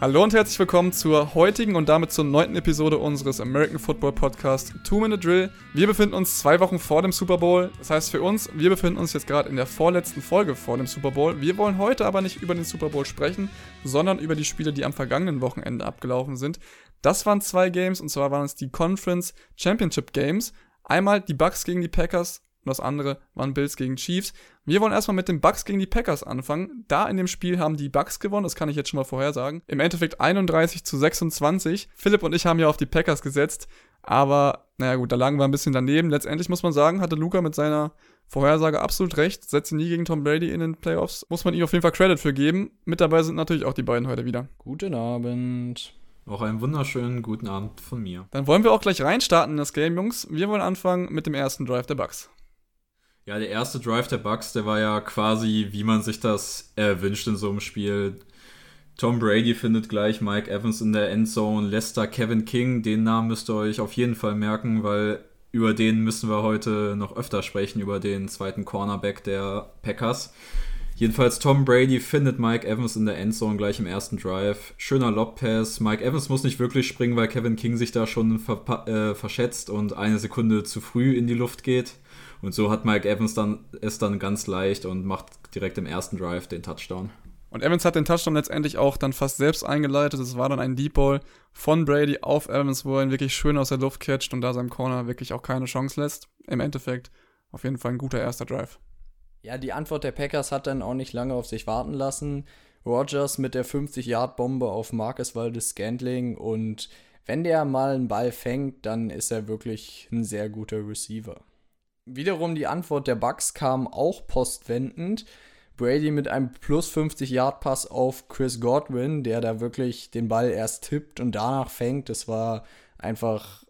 Hallo und herzlich willkommen zur heutigen und damit zur neunten Episode unseres American Football Podcast Two Minute Drill. Wir befinden uns zwei Wochen vor dem Super Bowl. Das heißt für uns, wir befinden uns jetzt gerade in der vorletzten Folge vor dem Super Bowl. Wir wollen heute aber nicht über den Super Bowl sprechen, sondern über die Spiele, die am vergangenen Wochenende abgelaufen sind. Das waren zwei Games und zwar waren es die Conference Championship Games. Einmal die Bucks gegen die Packers und das andere waren Bills gegen Chiefs. Wir wollen erstmal mit den Bucks gegen die Packers anfangen. Da in dem Spiel haben die Bucks gewonnen, das kann ich jetzt schon mal vorhersagen. Im Endeffekt 31 zu 26. Philipp und ich haben ja auf die Packers gesetzt, aber naja gut, da lagen wir ein bisschen daneben. Letztendlich muss man sagen, hatte Luca mit seiner Vorhersage absolut recht. Setze nie gegen Tom Brady in den Playoffs. Muss man ihm auf jeden Fall Credit für geben. Mit dabei sind natürlich auch die beiden heute wieder. Guten Abend. Auch einen wunderschönen guten Abend von mir. Dann wollen wir auch gleich reinstarten in das Game, Jungs. Wir wollen anfangen mit dem ersten Drive der Bucks. Ja, der erste Drive der Bucks, der war ja quasi, wie man sich das erwünscht in so einem Spiel. Tom Brady findet gleich Mike Evans in der Endzone, Lester Kevin King, den Namen müsst ihr euch auf jeden Fall merken, weil über den müssen wir heute noch öfter sprechen, über den zweiten Cornerback der Packers. Jedenfalls Tom Brady findet Mike Evans in der Endzone gleich im ersten Drive. Schöner Lobpass. Mike Evans muss nicht wirklich springen, weil Kevin King sich da schon äh, verschätzt und eine Sekunde zu früh in die Luft geht. Und so hat Mike Evans dann es dann ganz leicht und macht direkt im ersten Drive den Touchdown. Und Evans hat den Touchdown letztendlich auch dann fast selbst eingeleitet. Es war dann ein Deep Ball von Brady auf Evans, wo er ihn wirklich schön aus der Luft catcht und da seinem Corner wirklich auch keine Chance lässt. Im Endeffekt auf jeden Fall ein guter erster Drive. Ja, die Antwort der Packers hat dann auch nicht lange auf sich warten lassen. Rogers mit der 50-Yard-Bombe auf Marcus Waldes Scantling und wenn der mal einen Ball fängt, dann ist er wirklich ein sehr guter Receiver. Wiederum die Antwort der Bucks kam auch postwendend. Brady mit einem plus 50 Yard Pass auf Chris Godwin, der da wirklich den Ball erst tippt und danach fängt. Das war einfach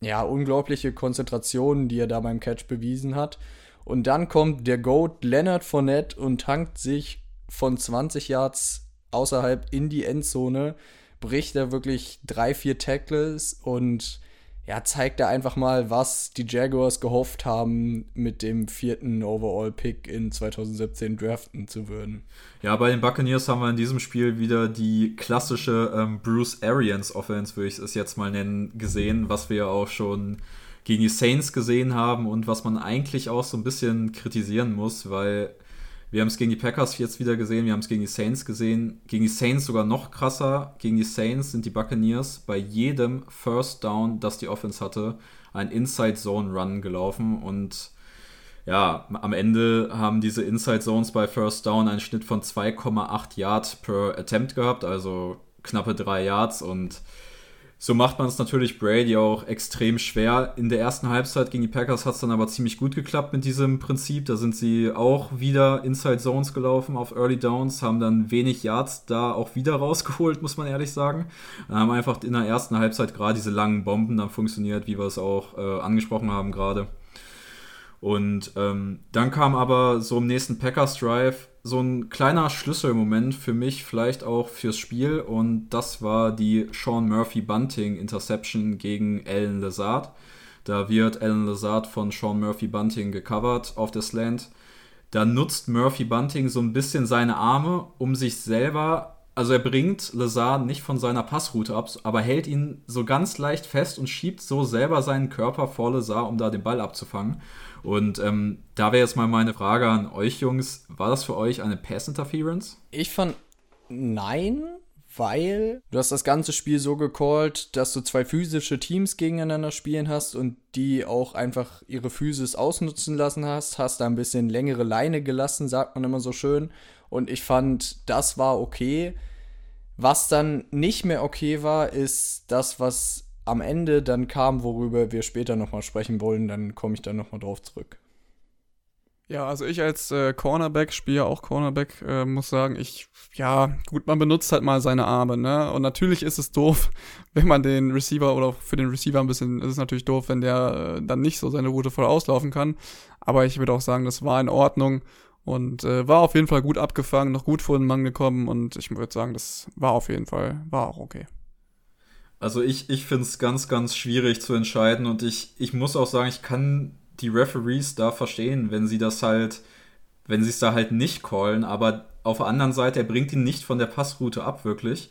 ja unglaubliche Konzentration, die er da beim Catch bewiesen hat. Und dann kommt der Goat Leonard Fournette und tankt sich von 20 Yards außerhalb in die Endzone, bricht da wirklich drei, vier Tackles und ja, zeigt er einfach mal, was die Jaguars gehofft haben, mit dem vierten Overall-Pick in 2017 draften zu würden. Ja, bei den Buccaneers haben wir in diesem Spiel wieder die klassische ähm, Bruce Arians Offense, würde ich es jetzt mal nennen, gesehen, was wir ja auch schon gegen die Saints gesehen haben und was man eigentlich auch so ein bisschen kritisieren muss, weil wir haben es gegen die Packers jetzt wieder gesehen, wir haben es gegen die Saints gesehen. Gegen die Saints sogar noch krasser. Gegen die Saints sind die Buccaneers bei jedem First Down, das die Offense hatte, ein Inside Zone Run gelaufen und ja, am Ende haben diese Inside Zones bei First Down einen Schnitt von 2,8 Yards per Attempt gehabt, also knappe 3 Yards und so macht man es natürlich Brady auch extrem schwer. In der ersten Halbzeit gegen die Packers hat es dann aber ziemlich gut geklappt mit diesem Prinzip. Da sind sie auch wieder Inside Zones gelaufen auf Early Downs, haben dann wenig Yards da auch wieder rausgeholt, muss man ehrlich sagen. Dann haben einfach in der ersten Halbzeit gerade diese langen Bomben dann funktioniert, wie wir es auch äh, angesprochen haben gerade. Und ähm, dann kam aber so im nächsten Packers Drive so ein kleiner Schlüsselmoment für mich, vielleicht auch fürs Spiel. Und das war die Sean Murphy Bunting Interception gegen Alan Lazard. Da wird Alan Lazard von Sean Murphy Bunting gecovert auf der Slant. Da nutzt Murphy Bunting so ein bisschen seine Arme, um sich selber, also er bringt Lazard nicht von seiner Passroute ab, aber hält ihn so ganz leicht fest und schiebt so selber seinen Körper vor Lazard, um da den Ball abzufangen. Und ähm, da wäre jetzt mal meine Frage an euch Jungs, war das für euch eine Pass Interference? Ich fand nein, weil du hast das ganze Spiel so gecallt, dass du zwei physische Teams gegeneinander spielen hast und die auch einfach ihre Physis ausnutzen lassen hast, hast da ein bisschen längere Leine gelassen, sagt man immer so schön. Und ich fand, das war okay. Was dann nicht mehr okay war, ist das, was am Ende dann kam, worüber wir später nochmal sprechen wollen, dann komme ich dann nochmal drauf zurück. Ja, also ich als äh, Cornerback, spiele ja auch Cornerback, äh, muss sagen, ich, ja, gut, man benutzt halt mal seine Arme, ne? Und natürlich ist es doof, wenn man den Receiver oder für den Receiver ein bisschen, ist es natürlich doof, wenn der äh, dann nicht so seine Route voll auslaufen kann. Aber ich würde auch sagen, das war in Ordnung und äh, war auf jeden Fall gut abgefangen, noch gut vor den Mann gekommen und ich würde sagen, das war auf jeden Fall, war auch okay. Also ich, ich finde es ganz, ganz schwierig zu entscheiden und ich, ich muss auch sagen, ich kann die Referees da verstehen, wenn sie das halt, wenn sie es da halt nicht callen, aber auf der anderen Seite, er bringt ihn nicht von der Passroute ab, wirklich.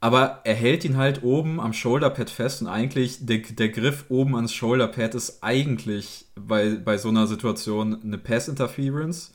aber er hält ihn halt oben am Shoulderpad fest und eigentlich der, der Griff oben ans Shoulderpad ist eigentlich bei, bei so einer Situation eine Pass-Interference.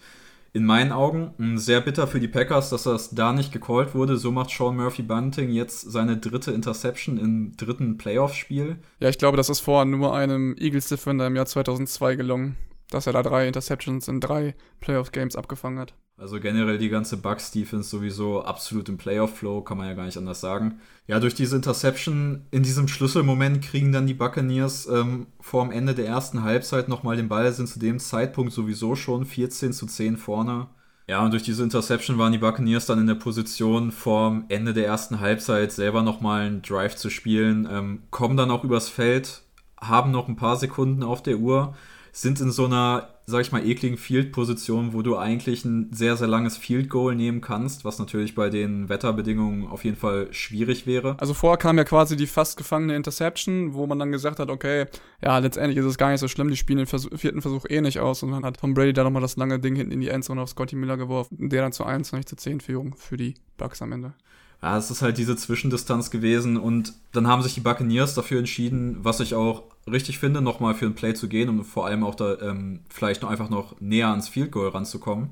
In meinen Augen sehr bitter für die Packers, dass das da nicht gecallt wurde. So macht Sean Murphy Bunting jetzt seine dritte Interception im dritten Playoff-Spiel. Ja, ich glaube, das ist vor nur einem Eagles-Defender im Jahr 2002 gelungen, dass er da drei Interceptions in drei Playoff-Games abgefangen hat. Also generell die ganze Bucks Defense sowieso absolut im Playoff Flow, kann man ja gar nicht anders sagen. Ja, durch diese Interception in diesem Schlüsselmoment kriegen dann die Buccaneers ähm, vor Ende der ersten Halbzeit nochmal den Ball, sind zu dem Zeitpunkt sowieso schon 14 zu 10 vorne. Ja, und durch diese Interception waren die Buccaneers dann in der Position, vorm Ende der ersten Halbzeit selber nochmal einen Drive zu spielen, ähm, kommen dann auch übers Feld, haben noch ein paar Sekunden auf der Uhr sind in so einer, sag ich mal, ekligen Field-Position, wo du eigentlich ein sehr, sehr langes Field Goal nehmen kannst, was natürlich bei den Wetterbedingungen auf jeden Fall schwierig wäre. Also vorher kam ja quasi die fast gefangene Interception, wo man dann gesagt hat, okay, ja, letztendlich ist es gar nicht so schlimm, die spielen den Versuch, vierten Versuch eh nicht aus und dann hat Tom Brady da nochmal das lange Ding hinten in die Endzone auf Scotty Miller geworfen, der dann zu 1, nicht zu 10 Führung für die Bucks am Ende ja, es ist halt diese Zwischendistanz gewesen und dann haben sich die Buccaneers dafür entschieden, was ich auch richtig finde, nochmal für ein Play zu gehen und vor allem auch da ähm, vielleicht noch einfach noch näher ans Field Goal ranzukommen.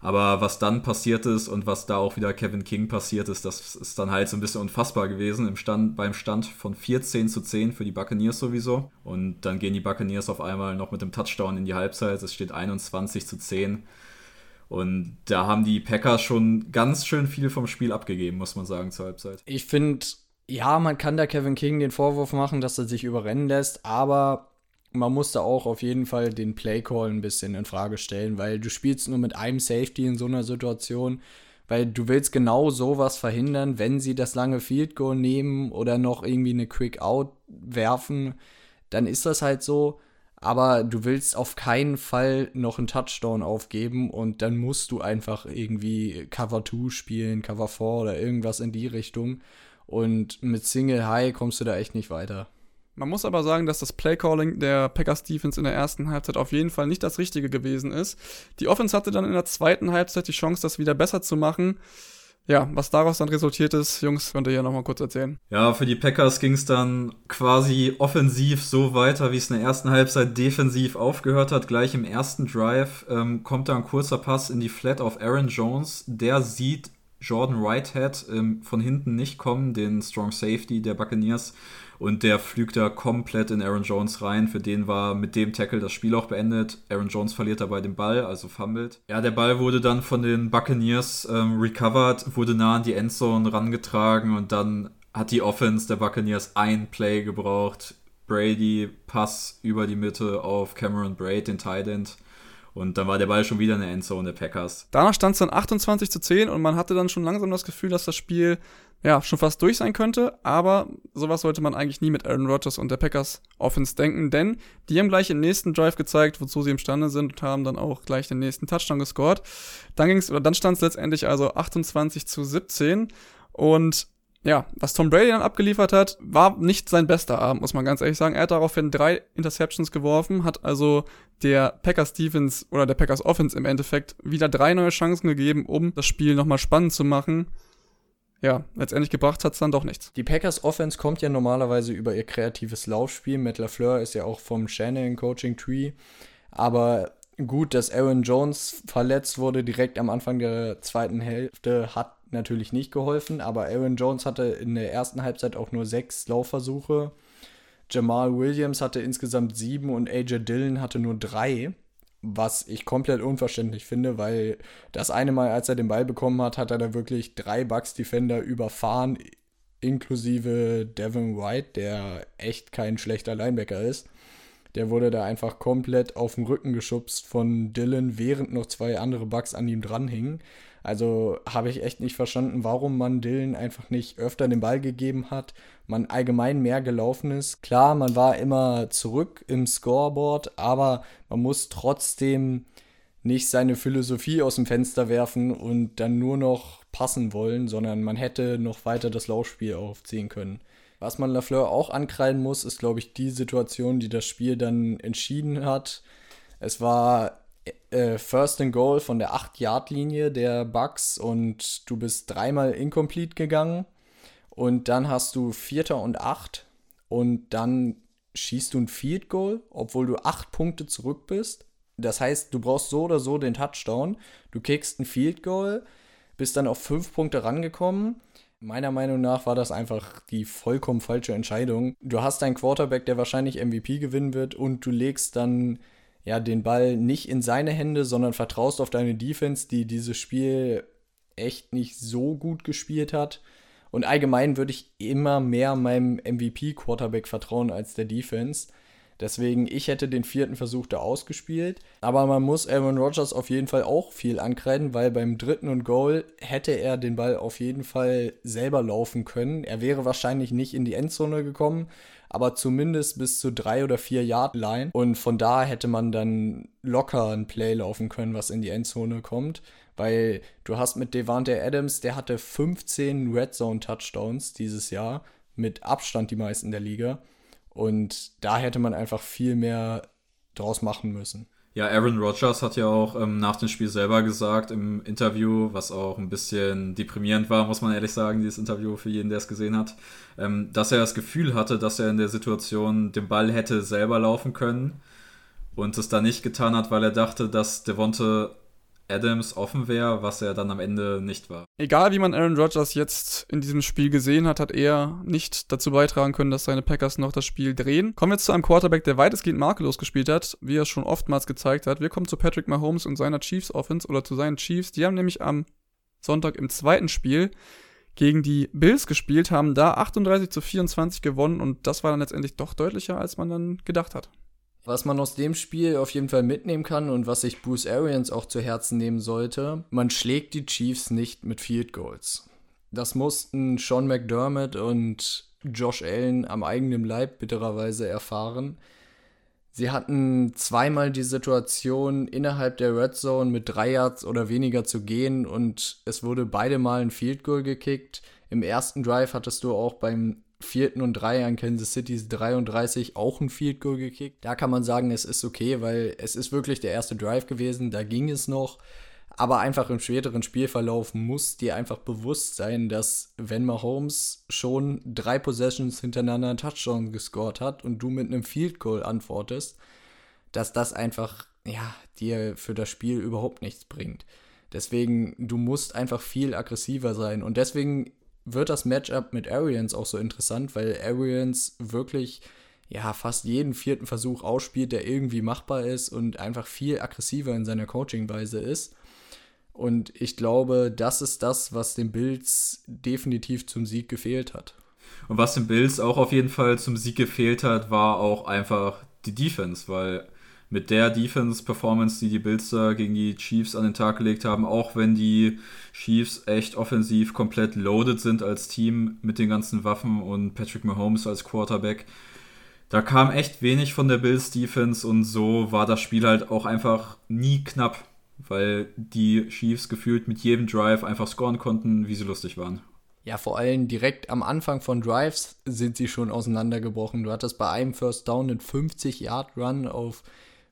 Aber was dann passiert ist und was da auch wieder Kevin King passiert ist, das ist dann halt so ein bisschen unfassbar gewesen im Stand, beim Stand von 14 zu 10 für die Buccaneers sowieso. Und dann gehen die Buccaneers auf einmal noch mit dem Touchdown in die Halbzeit. Es steht 21 zu 10. Und da haben die Packers schon ganz schön viel vom Spiel abgegeben, muss man sagen, zur Halbzeit. Ich finde, ja, man kann da Kevin King den Vorwurf machen, dass er sich überrennen lässt, aber man muss da auch auf jeden Fall den Playcall ein bisschen in Frage stellen, weil du spielst nur mit einem Safety in so einer Situation, weil du willst genau sowas verhindern, wenn sie das lange Field Goal nehmen oder noch irgendwie eine Quick Out werfen, dann ist das halt so aber du willst auf keinen Fall noch einen Touchdown aufgeben und dann musst du einfach irgendwie Cover 2 spielen, Cover 4 oder irgendwas in die Richtung. Und mit Single High kommst du da echt nicht weiter. Man muss aber sagen, dass das Playcalling der Packers Defense in der ersten Halbzeit auf jeden Fall nicht das Richtige gewesen ist. Die Offense hatte dann in der zweiten Halbzeit die Chance, das wieder besser zu machen ja, was daraus dann resultiert ist, Jungs, könnt ihr ja nochmal kurz erzählen. Ja, für die Packers ging es dann quasi offensiv so weiter, wie es in der ersten Halbzeit defensiv aufgehört hat. Gleich im ersten Drive ähm, kommt da ein kurzer Pass in die Flat auf Aaron Jones. Der sieht Jordan Whitehead ähm, von hinten nicht kommen, den Strong Safety der Buccaneers. Und der flügt da komplett in Aaron Jones rein. Für den war mit dem Tackle das Spiel auch beendet. Aaron Jones verliert dabei den Ball, also fummelt. Ja, der Ball wurde dann von den Buccaneers ähm, recovered, wurde nah an die Endzone rangetragen und dann hat die Offense der Buccaneers ein Play gebraucht. Brady, Pass über die Mitte auf Cameron Braid, den Tight End. Und dann war der Ball schon wieder in der Endzone der Packers. Danach stand es dann 28 zu 10 und man hatte dann schon langsam das Gefühl, dass das Spiel ja schon fast durch sein könnte. Aber sowas sollte man eigentlich nie mit Aaron Rodgers und der Packers Offense denken, denn die haben gleich im nächsten Drive gezeigt, wozu sie imstande sind und haben dann auch gleich den nächsten Touchdown gescored. Dann ging's, oder dann stand es letztendlich also 28 zu 17 und ja, was Tom Brady dann abgeliefert hat, war nicht sein bester Abend, muss man ganz ehrlich sagen. Er hat daraufhin drei Interceptions geworfen, hat also der Packers Defense oder der Packers Offense im Endeffekt wieder drei neue Chancen gegeben, um das Spiel nochmal spannend zu machen. Ja, letztendlich gebracht hat es dann doch nichts. Die Packers Offense kommt ja normalerweise über ihr kreatives Laufspiel. Matt LaFleur ist ja auch vom Shannon Coaching Tree. Aber gut, dass Aaron Jones verletzt wurde direkt am Anfang der zweiten Hälfte, hat natürlich nicht geholfen, aber Aaron Jones hatte in der ersten Halbzeit auch nur sechs Laufversuche. Jamal Williams hatte insgesamt sieben und AJ Dillon hatte nur drei, was ich komplett unverständlich finde, weil das eine Mal, als er den Ball bekommen hat, hat er da wirklich drei Bucks-Defender überfahren, inklusive Devin White, der echt kein schlechter Linebacker ist. Der wurde da einfach komplett auf den Rücken geschubst von Dylan, während noch zwei andere Bugs an ihm dranhingen. Also habe ich echt nicht verstanden, warum man Dylan einfach nicht öfter den Ball gegeben hat, man allgemein mehr gelaufen ist. Klar, man war immer zurück im Scoreboard, aber man muss trotzdem nicht seine Philosophie aus dem Fenster werfen und dann nur noch passen wollen, sondern man hätte noch weiter das Laufspiel aufziehen können. Was man Lafleur auch ankreiden muss, ist, glaube ich, die Situation, die das Spiel dann entschieden hat. Es war äh, First and Goal von der 8-Yard-Linie der Bucks und du bist dreimal incomplete gegangen. Und dann hast du Vierter und Acht und dann schießt du ein Field Goal, obwohl du acht Punkte zurück bist. Das heißt, du brauchst so oder so den Touchdown. Du kickst ein Field Goal, bist dann auf fünf Punkte rangekommen. Meiner Meinung nach war das einfach die vollkommen falsche Entscheidung. Du hast einen Quarterback, der wahrscheinlich MVP gewinnen wird und du legst dann ja den Ball nicht in seine Hände, sondern vertraust auf deine Defense, die dieses Spiel echt nicht so gut gespielt hat. Und allgemein würde ich immer mehr meinem MVP-Quarterback vertrauen als der Defense. Deswegen, ich hätte den vierten Versuch da ausgespielt. Aber man muss Aaron Rodgers auf jeden Fall auch viel ankreiden, weil beim dritten und Goal hätte er den Ball auf jeden Fall selber laufen können. Er wäre wahrscheinlich nicht in die Endzone gekommen, aber zumindest bis zu drei oder vier Yard Line. Und von da hätte man dann locker ein Play laufen können, was in die Endzone kommt. Weil du hast mit Devante Adams, der hatte 15 Red Zone Touchdowns dieses Jahr, mit Abstand die meisten der Liga. Und da hätte man einfach viel mehr draus machen müssen. Ja, Aaron Rodgers hat ja auch ähm, nach dem Spiel selber gesagt im Interview, was auch ein bisschen deprimierend war, muss man ehrlich sagen, dieses Interview für jeden, der es gesehen hat, ähm, dass er das Gefühl hatte, dass er in der Situation den Ball hätte selber laufen können und es da nicht getan hat, weil er dachte, dass Devonte Adams offen wäre, was er dann am Ende nicht war. Egal wie man Aaron Rodgers jetzt in diesem Spiel gesehen hat, hat er nicht dazu beitragen können, dass seine Packers noch das Spiel drehen. Kommen wir jetzt zu einem Quarterback, der weitestgehend makellos gespielt hat, wie er schon oftmals gezeigt hat. Wir kommen zu Patrick Mahomes und seiner Chiefs Offense oder zu seinen Chiefs. Die haben nämlich am Sonntag im zweiten Spiel gegen die Bills gespielt, haben da 38 zu 24 gewonnen und das war dann letztendlich doch deutlicher, als man dann gedacht hat. Was man aus dem Spiel auf jeden Fall mitnehmen kann und was sich Bruce Arians auch zu Herzen nehmen sollte, man schlägt die Chiefs nicht mit Field Goals. Das mussten Sean McDermott und Josh Allen am eigenen Leib bittererweise erfahren. Sie hatten zweimal die Situation, innerhalb der Red Zone mit drei Yards oder weniger zu gehen und es wurde beide Mal ein Field Goal gekickt. Im ersten Drive hattest du auch beim vierten und drei an Kansas City's 33 auch ein Field Goal gekickt. Da kann man sagen, es ist okay, weil es ist wirklich der erste Drive gewesen, da ging es noch. Aber einfach im späteren Spielverlauf muss dir einfach bewusst sein, dass wenn Mahomes schon drei Possessions hintereinander einen Touchdown gescored hat und du mit einem Field Goal antwortest, dass das einfach, ja, dir für das Spiel überhaupt nichts bringt. Deswegen, du musst einfach viel aggressiver sein. Und deswegen wird das Matchup mit Arians auch so interessant, weil Arians wirklich ja fast jeden vierten Versuch ausspielt, der irgendwie machbar ist und einfach viel aggressiver in seiner Coachingweise ist. Und ich glaube, das ist das, was den Bills definitiv zum Sieg gefehlt hat. Und was den Bills auch auf jeden Fall zum Sieg gefehlt hat, war auch einfach die Defense, weil mit der Defense-Performance, die die Bills da gegen die Chiefs an den Tag gelegt haben, auch wenn die Chiefs echt offensiv komplett loaded sind als Team mit den ganzen Waffen und Patrick Mahomes als Quarterback. Da kam echt wenig von der Bills Defense und so war das Spiel halt auch einfach nie knapp, weil die Chiefs gefühlt mit jedem Drive einfach scoren konnten, wie sie lustig waren. Ja, vor allem direkt am Anfang von Drives sind sie schon auseinandergebrochen. Du hattest bei einem First Down einen 50-Yard-Run auf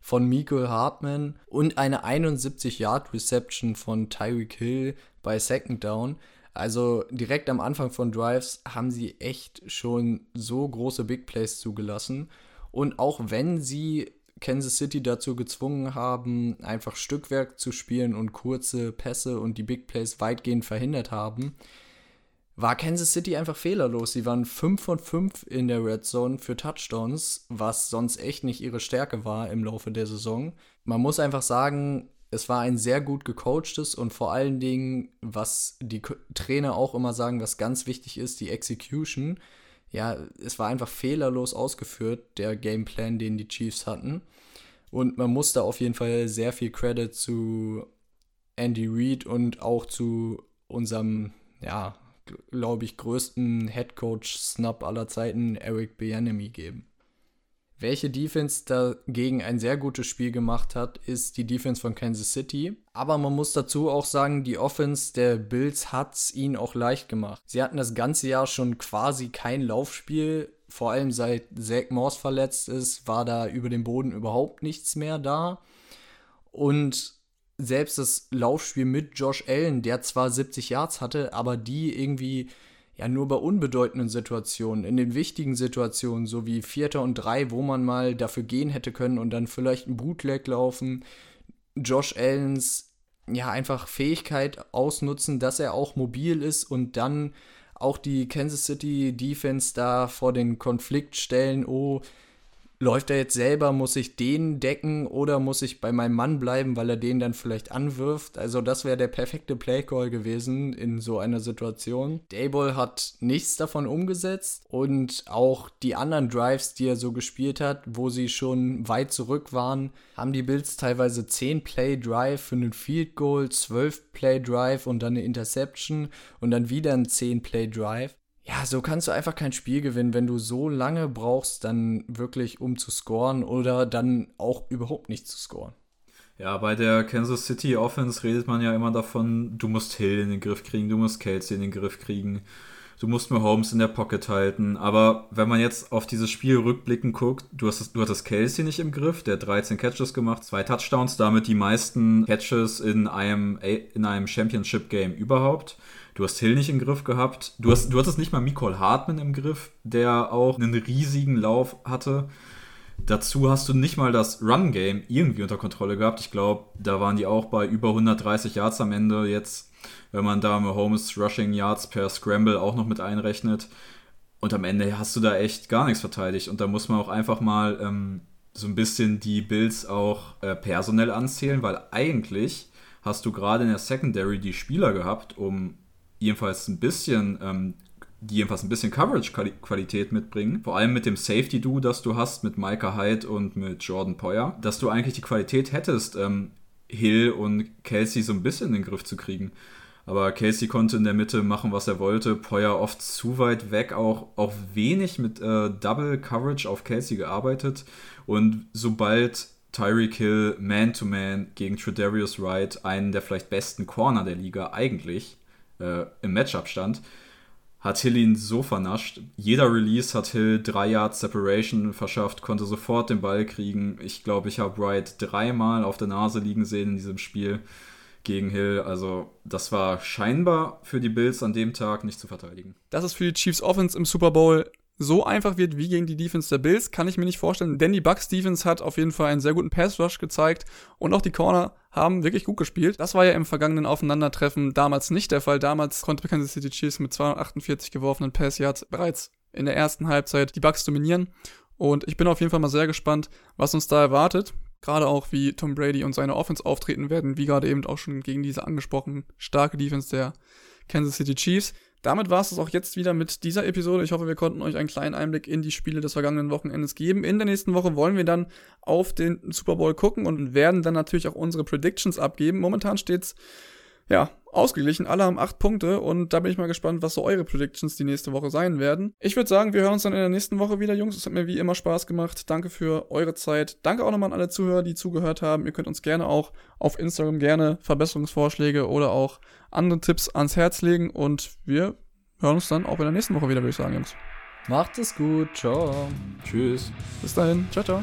von Miko Hartman und eine 71-Yard-Reception von Tyreek Hill bei Second Down. Also direkt am Anfang von Drives haben sie echt schon so große Big Plays zugelassen. Und auch wenn sie Kansas City dazu gezwungen haben, einfach Stückwerk zu spielen und kurze Pässe und die Big Plays weitgehend verhindert haben, war Kansas City einfach fehlerlos. Sie waren 5 von 5 in der Red Zone für Touchdowns, was sonst echt nicht ihre Stärke war im Laufe der Saison. Man muss einfach sagen, es war ein sehr gut gecoachtes und vor allen Dingen, was die Trainer auch immer sagen, was ganz wichtig ist, die Execution. Ja, es war einfach fehlerlos ausgeführt, der Gameplan, den die Chiefs hatten. Und man muss da auf jeden Fall sehr viel Credit zu Andy Reid und auch zu unserem, ja, glaube ich, größten Headcoach-Snub aller Zeiten, Eric Bieniemy, geben. Welche Defense dagegen ein sehr gutes Spiel gemacht hat, ist die Defense von Kansas City. Aber man muss dazu auch sagen, die Offense der Bills hat es ihnen auch leicht gemacht. Sie hatten das ganze Jahr schon quasi kein Laufspiel. Vor allem seit Zach Morse verletzt ist, war da über den Boden überhaupt nichts mehr da. Und selbst das Laufspiel mit Josh Allen, der zwar 70 Yards hatte, aber die irgendwie ja nur bei unbedeutenden Situationen, in den wichtigen Situationen, so wie Vierter und Drei, wo man mal dafür gehen hätte können und dann vielleicht ein Bootleg laufen, Josh Allens ja einfach Fähigkeit ausnutzen, dass er auch mobil ist und dann auch die Kansas City Defense da vor den Konflikt stellen, oh, läuft er jetzt selber, muss ich den decken oder muss ich bei meinem Mann bleiben, weil er den dann vielleicht anwirft? Also das wäre der perfekte Playcall gewesen in so einer Situation. Dayball hat nichts davon umgesetzt und auch die anderen Drives, die er so gespielt hat, wo sie schon weit zurück waren, haben die Bills teilweise 10 Play Drive für einen Field Goal, 12 Play Drive und dann eine Interception und dann wieder ein 10 Play Drive ja, so kannst du einfach kein Spiel gewinnen, wenn du so lange brauchst, dann wirklich um zu scoren oder dann auch überhaupt nicht zu scoren. Ja, bei der Kansas City Offense redet man ja immer davon, du musst Hill in den Griff kriegen, du musst Kelsey in den Griff kriegen, du musst Mahomes in der Pocket halten. Aber wenn man jetzt auf dieses Spiel rückblickend guckt, du hast, du hattest Kelsey nicht im Griff, der hat 13 Catches gemacht, zwei Touchdowns, damit die meisten Catches in einem, in einem Championship-Game überhaupt. Du hast Hill nicht im Griff gehabt. Du, hast, du hattest nicht mal Nicole Hartman im Griff, der auch einen riesigen Lauf hatte. Dazu hast du nicht mal das Run-Game irgendwie unter Kontrolle gehabt. Ich glaube, da waren die auch bei über 130 Yards am Ende. Jetzt, wenn man da Mahomes Rushing Yards per Scramble auch noch mit einrechnet. Und am Ende hast du da echt gar nichts verteidigt. Und da muss man auch einfach mal ähm, so ein bisschen die Bills auch äh, personell anzählen, weil eigentlich hast du gerade in der Secondary die Spieler gehabt, um jedenfalls ein bisschen, ähm, die jedenfalls ein bisschen Coverage-Qualität mitbringen. Vor allem mit dem Safety-Do, das du hast mit Micah Hyde und mit Jordan Poyer, dass du eigentlich die Qualität hättest, ähm, Hill und Kelsey so ein bisschen in den Griff zu kriegen. Aber Kelsey konnte in der Mitte machen, was er wollte. Poyer oft zu weit weg, auch, auch wenig mit äh, Double Coverage auf Kelsey gearbeitet. Und sobald Tyreek Hill Man-to-Man gegen Tredarius Wright, einen der vielleicht besten Corner der Liga eigentlich, äh, im Matchup stand, hat Hill ihn so vernascht. Jeder Release hat Hill drei Yards Separation verschafft, konnte sofort den Ball kriegen. Ich glaube, ich habe Wright dreimal auf der Nase liegen sehen in diesem Spiel gegen Hill. Also das war scheinbar für die Bills an dem Tag nicht zu verteidigen. Das ist für die Chiefs Offense im Super Bowl so einfach wird wie gegen die Defense der Bills, kann ich mir nicht vorstellen. Denn die Bucks Defense hat auf jeden Fall einen sehr guten Pass Rush gezeigt und auch die Corner haben wirklich gut gespielt. Das war ja im vergangenen Aufeinandertreffen damals nicht der Fall. Damals konnte Kansas City Chiefs mit 248 geworfenen Pass Yards bereits in der ersten Halbzeit die Bucks dominieren. Und ich bin auf jeden Fall mal sehr gespannt, was uns da erwartet. Gerade auch, wie Tom Brady und seine Offense auftreten werden, wie gerade eben auch schon gegen diese angesprochen starke Defense der Kansas City Chiefs. Damit war es auch jetzt wieder mit dieser Episode. Ich hoffe, wir konnten euch einen kleinen Einblick in die Spiele des vergangenen Wochenendes geben. In der nächsten Woche wollen wir dann auf den Super Bowl gucken und werden dann natürlich auch unsere Predictions abgeben. Momentan steht's ja, ausgeglichen. Alle haben acht Punkte und da bin ich mal gespannt, was so eure Predictions die nächste Woche sein werden. Ich würde sagen, wir hören uns dann in der nächsten Woche wieder, Jungs. Es hat mir wie immer Spaß gemacht. Danke für eure Zeit. Danke auch nochmal an alle Zuhörer, die zugehört haben. Ihr könnt uns gerne auch auf Instagram gerne Verbesserungsvorschläge oder auch andere Tipps ans Herz legen und wir hören uns dann auch in der nächsten Woche wieder, würde ich sagen, Jungs. Macht es gut. Ciao. Tschüss. Bis dahin. Ciao, ciao.